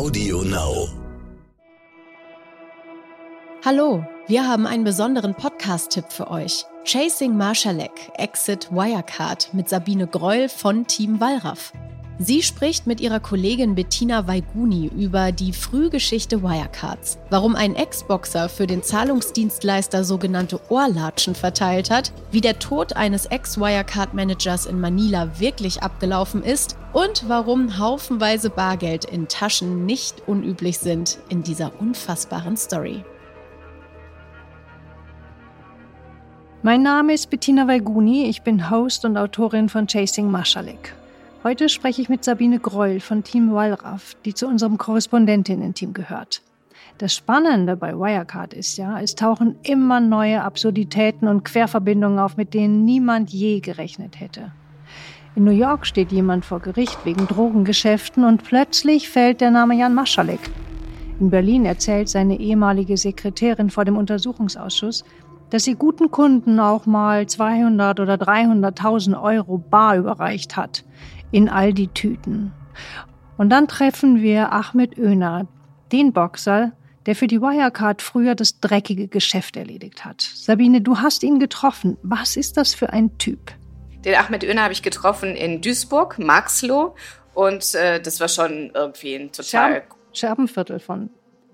Audio Now. Hallo, wir haben einen besonderen Podcast-Tipp für euch. Chasing Marshalek, Exit Wirecard mit Sabine Greul von Team Wallraff. Sie spricht mit ihrer Kollegin Bettina Weiguni über die Frühgeschichte Wirecards, warum ein Ex-Boxer für den Zahlungsdienstleister sogenannte Ohrlatschen verteilt hat, wie der Tod eines Ex-Wirecard-Managers in Manila wirklich abgelaufen ist und warum haufenweise Bargeld in Taschen nicht unüblich sind in dieser unfassbaren Story. Mein Name ist Bettina Weiguni, ich bin Host und Autorin von Chasing Maschalek. Heute spreche ich mit Sabine Greul von Team Wallraff, die zu unserem Korrespondentinnen-Team gehört. Das Spannende bei Wirecard ist ja, es tauchen immer neue Absurditäten und Querverbindungen auf, mit denen niemand je gerechnet hätte. In New York steht jemand vor Gericht wegen Drogengeschäften und plötzlich fällt der Name Jan Maschalek. In Berlin erzählt seine ehemalige Sekretärin vor dem Untersuchungsausschuss, dass sie guten Kunden auch mal 200 oder 300.000 Euro bar überreicht hat in all die Tüten. Und dann treffen wir Ahmed Öner, den Boxer, der für die Wirecard früher das dreckige Geschäft erledigt hat. Sabine, du hast ihn getroffen. Was ist das für ein Typ? Den Ahmed Öner habe ich getroffen in Duisburg, Marxloh. Und äh, das war schon irgendwie ein total... Scherben, Scherbenviertel von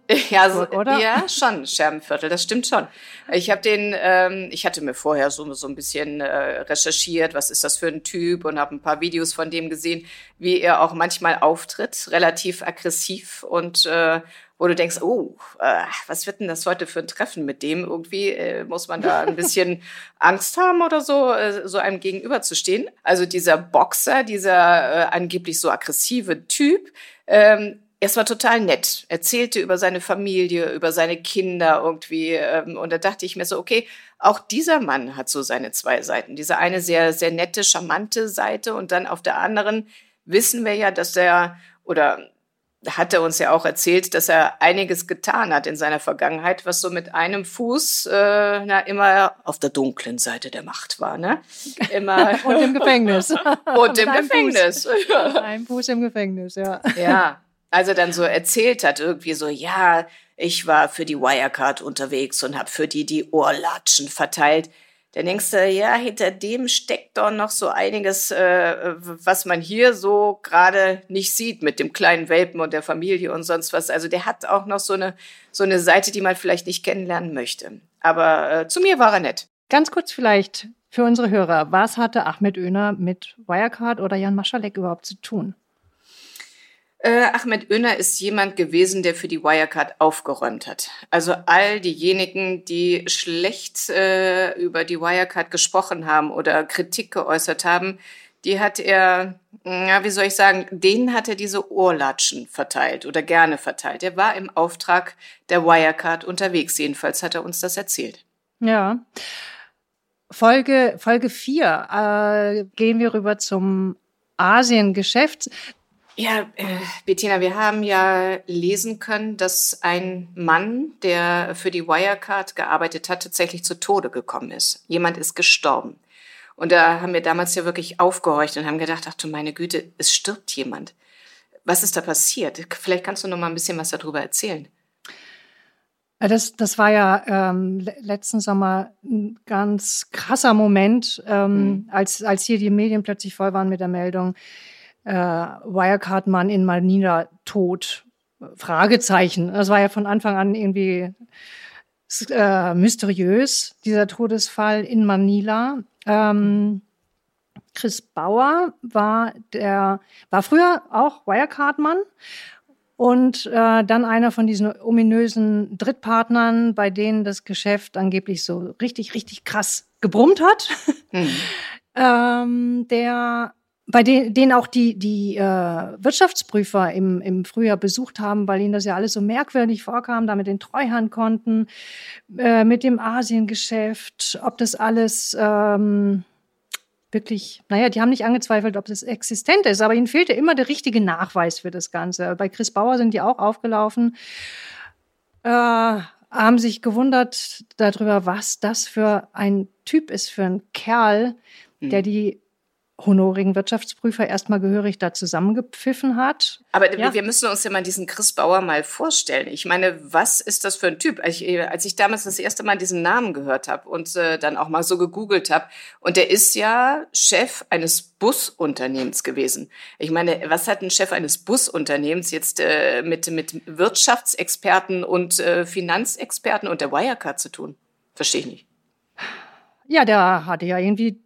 Ja, so, oder? ja, schon Scherbenviertel, das stimmt schon. Ich habe den, ähm, ich hatte mir vorher so so ein bisschen äh, recherchiert, was ist das für ein Typ und habe ein paar Videos von dem gesehen, wie er auch manchmal auftritt, relativ aggressiv und äh, wo du denkst, oh, äh, was wird denn das heute für ein Treffen mit dem? Irgendwie äh, muss man da ein bisschen Angst haben oder so, äh, so einem gegenüberzustehen. Also dieser Boxer, dieser äh, angeblich so aggressive Typ, ähm, es war total nett. Erzählte über seine Familie, über seine Kinder irgendwie. Ähm, und da dachte ich mir so, okay, auch dieser Mann hat so seine zwei Seiten. Diese eine sehr, sehr nette, charmante Seite. Und dann auf der anderen wissen wir ja, dass er, oder hat er uns ja auch erzählt, dass er einiges getan hat in seiner Vergangenheit, was so mit einem Fuß äh, na, immer auf der dunklen Seite der Macht war. Ne? Immer und im Gefängnis. und im Gefängnis. Fuß. Ein Fuß im Gefängnis, ja. Ja, als er dann so erzählt hat, irgendwie so, ja, ich war für die Wirecard unterwegs und habe für die die Ohrlatschen verteilt. Dann denkst du, ja, hinter dem steckt doch noch so einiges, äh, was man hier so gerade nicht sieht mit dem kleinen Welpen und der Familie und sonst was. Also der hat auch noch so eine, so eine Seite, die man vielleicht nicht kennenlernen möchte. Aber äh, zu mir war er nett. Ganz kurz vielleicht für unsere Hörer. Was hatte Ahmed Öner mit Wirecard oder Jan Maschalek überhaupt zu tun? Äh, Ahmed Öner ist jemand gewesen, der für die Wirecard aufgeräumt hat. Also all diejenigen, die schlecht äh, über die Wirecard gesprochen haben oder Kritik geäußert haben, die hat er, ja, wie soll ich sagen, denen hat er diese Ohrlatschen verteilt oder gerne verteilt. Er war im Auftrag der Wirecard unterwegs, jedenfalls hat er uns das erzählt. Ja. Folge, Folge 4 äh, gehen wir rüber zum Asiengeschäft. Ja, äh, Bettina, wir haben ja lesen können, dass ein Mann, der für die Wirecard gearbeitet hat, tatsächlich zu Tode gekommen ist. Jemand ist gestorben. Und da haben wir damals ja wirklich aufgehorcht und haben gedacht, ach du meine Güte, es stirbt jemand. Was ist da passiert? Vielleicht kannst du noch mal ein bisschen was darüber erzählen. Das, das war ja ähm, letzten Sommer ein ganz krasser Moment, ähm, mhm. als, als hier die Medien plötzlich voll waren mit der Meldung, äh, Wirecard-Mann in Manila tot? Fragezeichen. Das war ja von Anfang an irgendwie äh, mysteriös, dieser Todesfall in Manila. Ähm, Chris Bauer war der, war früher auch Wirecard-Mann und äh, dann einer von diesen ominösen Drittpartnern, bei denen das Geschäft angeblich so richtig, richtig krass gebrummt hat. Mhm. ähm, der bei denen, denen auch die, die äh, Wirtschaftsprüfer im, im Frühjahr besucht haben, weil ihnen das ja alles so merkwürdig vorkam, da mit den Treuhandkonten, äh, mit dem Asiengeschäft, ob das alles ähm, wirklich, naja, die haben nicht angezweifelt, ob das existent ist, aber ihnen fehlte immer der richtige Nachweis für das Ganze. Bei Chris Bauer sind die auch aufgelaufen, äh, haben sich gewundert darüber, was das für ein Typ ist, für ein Kerl, der mhm. die honorigen Wirtschaftsprüfer erstmal gehörig da zusammengepfiffen hat. Aber ja. wir müssen uns ja mal diesen Chris Bauer mal vorstellen. Ich meine, was ist das für ein Typ? Als ich, als ich damals das erste Mal diesen Namen gehört habe und äh, dann auch mal so gegoogelt habe, und der ist ja Chef eines Busunternehmens gewesen. Ich meine, was hat ein Chef eines Busunternehmens jetzt äh, mit, mit Wirtschaftsexperten und äh, Finanzexperten und der Wirecard zu tun? Verstehe ich nicht. Ja, der hatte ja irgendwie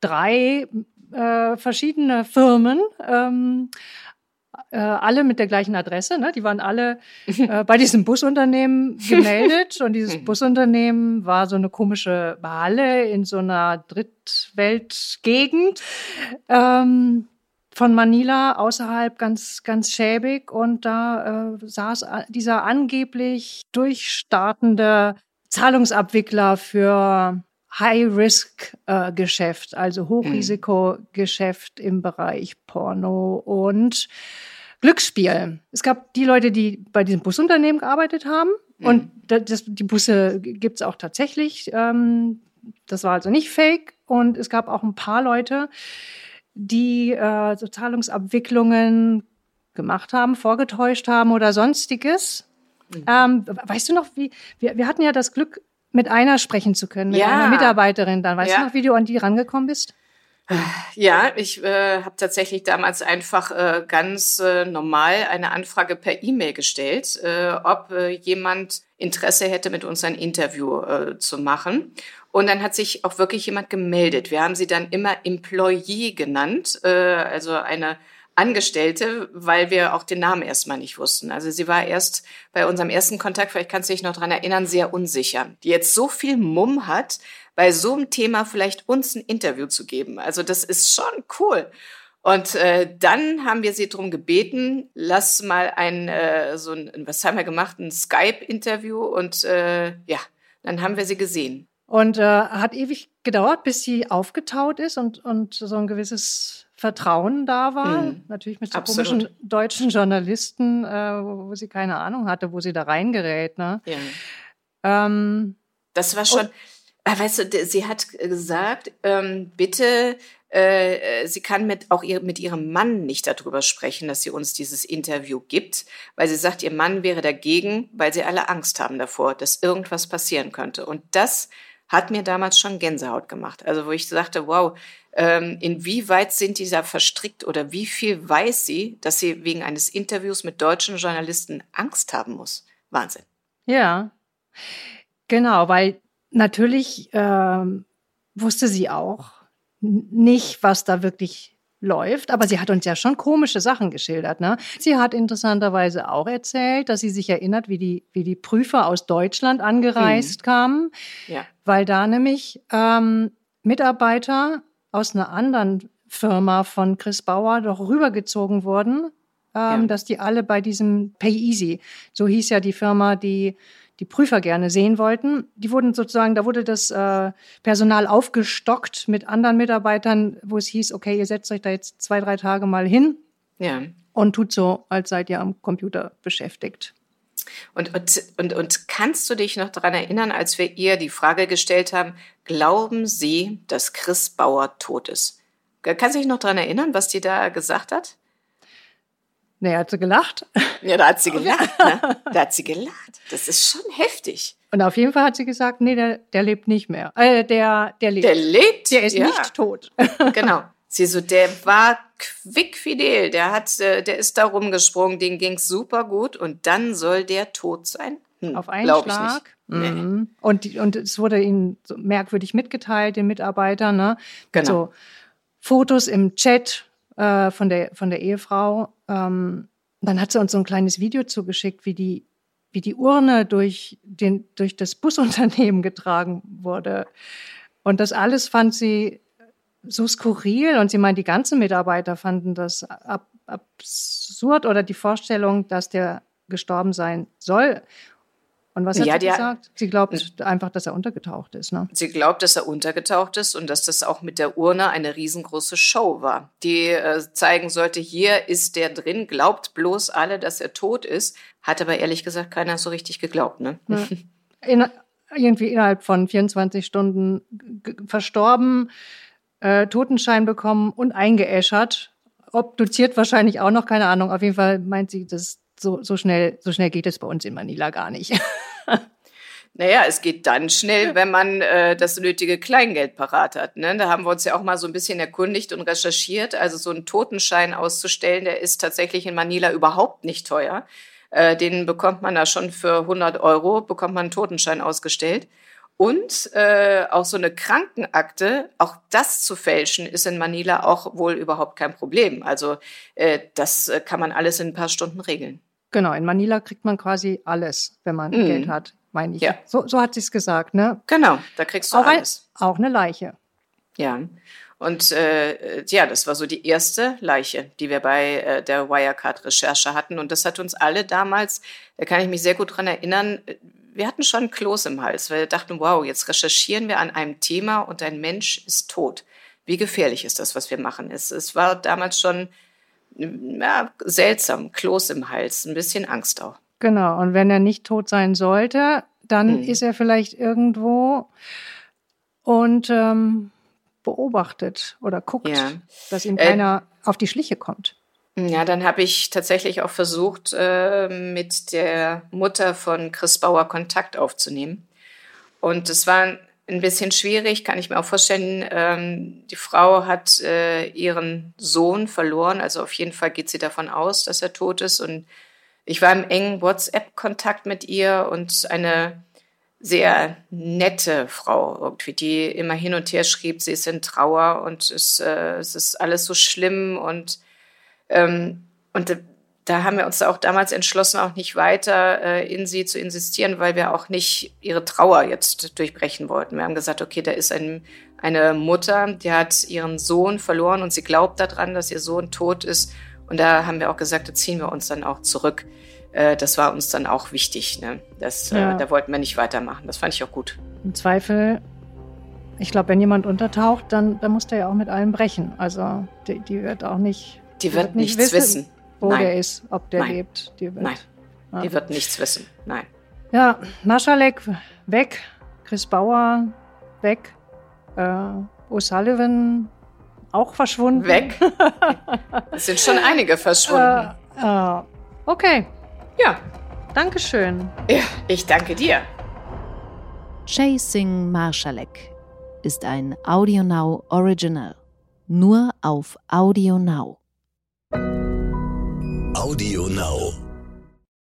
drei äh, verschiedene Firmen, ähm, äh, alle mit der gleichen Adresse. Ne? Die waren alle äh, bei diesem Busunternehmen gemeldet und dieses Busunternehmen war so eine komische Halle in so einer Drittweltgegend. Ähm, von Manila außerhalb ganz, ganz schäbig und da äh, saß dieser angeblich durchstartende Zahlungsabwickler für High-Risk-Geschäft, also Hochrisikogeschäft im Bereich Porno und Glücksspiel. Es gab die Leute, die bei diesem Busunternehmen gearbeitet haben mhm. und das, die Busse gibt's auch tatsächlich. Ähm, das war also nicht fake und es gab auch ein paar Leute, die äh, so Zahlungsabwicklungen gemacht haben, vorgetäuscht haben oder sonstiges. Mhm. Ähm, weißt du noch, wie wir, wir hatten ja das Glück, mit einer sprechen zu können, mit ja. einer Mitarbeiterin dann. Weißt ja. du noch, wie du an die rangekommen bist? Ja, ich äh, habe tatsächlich damals einfach äh, ganz äh, normal eine Anfrage per E-Mail gestellt, äh, ob äh, jemand Interesse hätte, mit uns ein Interview äh, zu machen. Und dann hat sich auch wirklich jemand gemeldet. Wir haben sie dann immer Employee genannt, äh, also eine Angestellte, weil wir auch den Namen erstmal nicht wussten. Also sie war erst bei unserem ersten Kontakt, vielleicht kannst du dich noch dran erinnern, sehr unsicher. Die jetzt so viel Mumm hat, bei so einem Thema vielleicht uns ein Interview zu geben. Also das ist schon cool. Und äh, dann haben wir sie darum gebeten, lass mal ein, äh, so ein, was haben wir gemacht, ein Skype-Interview und äh, ja, dann haben wir sie gesehen. Und äh, hat ewig gedauert, bis sie aufgetaut ist und, und so ein gewisses Vertrauen da war. Mhm. Natürlich mit so Absolut. komischen deutschen Journalisten, äh, wo, sie keine Ahnung hatte, wo sie da reingerät. Ne? Ja. Ähm, das war schon, ah, weißt du, sie hat gesagt, ähm, bitte äh, sie kann mit auch ihr, mit ihrem Mann nicht darüber sprechen, dass sie uns dieses Interview gibt, weil sie sagt, ihr Mann wäre dagegen, weil sie alle Angst haben davor, dass irgendwas passieren könnte. Und das hat mir damals schon Gänsehaut gemacht. Also wo ich sagte, wow, ähm, inwieweit sind die da verstrickt oder wie viel weiß sie, dass sie wegen eines Interviews mit deutschen Journalisten Angst haben muss? Wahnsinn. Ja, genau, weil natürlich äh, wusste sie auch nicht, was da wirklich läuft, aber sie hat uns ja schon komische Sachen geschildert. Ne? Sie hat interessanterweise auch erzählt, dass sie sich erinnert, wie die, wie die Prüfer aus Deutschland angereist mhm. kamen, ja. weil da nämlich ähm, Mitarbeiter aus einer anderen Firma von Chris Bauer doch rübergezogen wurden, ähm, ja. dass die alle bei diesem Pay Easy, so hieß ja die Firma, die die Prüfer gerne sehen wollten. Die wurden sozusagen, da wurde das äh, Personal aufgestockt mit anderen Mitarbeitern, wo es hieß, okay, ihr setzt euch da jetzt zwei, drei Tage mal hin ja. und tut so, als seid ihr am Computer beschäftigt. Und, und, und, und kannst du dich noch daran erinnern, als wir ihr die Frage gestellt haben, glauben Sie, dass Chris Bauer tot ist? Kannst du dich noch daran erinnern, was die da gesagt hat? Nee, hat sie gelacht. Ja, da hat sie gelacht. Ne? Da hat sie gelacht. Das ist schon heftig. Und auf jeden Fall hat sie gesagt, nee, der, der lebt nicht mehr. Äh, der, der lebt. Der lebt? Der ist ja. nicht tot. Genau. Sie so, der war quickfidel, der hat, äh, der ist da rumgesprungen, den ging's super gut und dann soll der tot sein? Hm, auf einen Schlag. Mhm. Nee. Und, und es wurde ihnen so merkwürdig mitgeteilt, den Mitarbeitern, ne? Genau. So Fotos im Chat äh, von, der, von der Ehefrau. Ähm, dann hat sie uns so ein kleines Video zugeschickt, wie die, wie die Urne durch, den, durch das Busunternehmen getragen wurde. Und das alles fand sie so skurril und sie meint, die ganzen Mitarbeiter fanden das ab, absurd oder die Vorstellung, dass der gestorben sein soll. Und was hat ja, sie gesagt? Sie glaubt einfach, dass er untergetaucht ist. Ne? Sie glaubt, dass er untergetaucht ist und dass das auch mit der Urne eine riesengroße Show war, die äh, zeigen sollte, hier ist der drin, glaubt bloß alle, dass er tot ist. Hat aber ehrlich gesagt keiner so richtig geglaubt. Ne? Ja. In, irgendwie innerhalb von 24 Stunden verstorben. äh, Totenschein bekommen und eingeäschert. Obduziert wahrscheinlich auch noch, keine Ahnung. Auf jeden Fall meint sie, dass so, so schnell, so schnell geht es bei uns in Manila gar nicht. Naja, es geht dann schnell, wenn man äh, das nötige Kleingeld parat hat. Ne? Da haben wir uns ja auch mal so ein bisschen erkundigt und recherchiert. Also so einen Totenschein auszustellen, der ist tatsächlich in Manila überhaupt nicht teuer. Äh, den bekommt man da schon für 100 Euro, bekommt man einen Totenschein ausgestellt. Und äh, auch so eine Krankenakte, auch das zu fälschen, ist in Manila auch wohl überhaupt kein Problem. Also äh, das äh, kann man alles in ein paar Stunden regeln. Genau, in Manila kriegt man quasi alles, wenn man mm. Geld hat, meine ich. Ja. So, so hat sie es gesagt, ne? Genau, da kriegst du auch alles. Ein, auch eine Leiche. Ja. Und äh, ja, das war so die erste Leiche, die wir bei äh, der Wirecard-Recherche hatten. Und das hat uns alle damals, da kann ich mich sehr gut dran erinnern, wir hatten schon Kloß im Hals, weil wir dachten, wow, jetzt recherchieren wir an einem Thema und ein Mensch ist tot. Wie gefährlich ist das, was wir machen? Es, es war damals schon ja, seltsam, Kloß im Hals, ein bisschen Angst auch. Genau, und wenn er nicht tot sein sollte, dann hm. ist er vielleicht irgendwo und ähm, beobachtet oder guckt, ja. dass ihm äh, keiner äh, auf die Schliche kommt. Ja, dann habe ich tatsächlich auch versucht, äh, mit der Mutter von Chris Bauer Kontakt aufzunehmen. Und es war ein bisschen schwierig, kann ich mir auch vorstellen. Ähm, die Frau hat äh, ihren Sohn verloren, also auf jeden Fall geht sie davon aus, dass er tot ist. Und ich war im engen WhatsApp-Kontakt mit ihr und eine sehr nette Frau irgendwie, die immer hin und her schrieb, sie ist in Trauer und es, äh, es ist alles so schlimm und ähm, und da haben wir uns auch damals entschlossen, auch nicht weiter äh, in sie zu insistieren, weil wir auch nicht ihre Trauer jetzt durchbrechen wollten. Wir haben gesagt, okay, da ist ein, eine Mutter, die hat ihren Sohn verloren und sie glaubt daran, dass ihr Sohn tot ist. Und da haben wir auch gesagt, da ziehen wir uns dann auch zurück. Äh, das war uns dann auch wichtig. Ne? Das, äh, ja. äh, da wollten wir nicht weitermachen. Das fand ich auch gut. Im Zweifel, ich glaube, wenn jemand untertaucht, dann, dann muss der ja auch mit allem brechen. Also die, die wird auch nicht. Die, die wird, wird, nichts wissen, wissen. Wo Nein. der ist, ob der Nein. lebt. Die wird, Nein. Ja. Die wird nichts wissen. Nein. Ja, Maschalek weg, Chris Bauer weg, äh, O'Sullivan auch verschwunden. Weg? es sind schon einige verschwunden. Äh, äh, okay. Ja. Dankeschön. Ja, ich danke dir. Chasing Marshalek ist ein AudioNow Original. Nur auf AudioNow. AudioNow.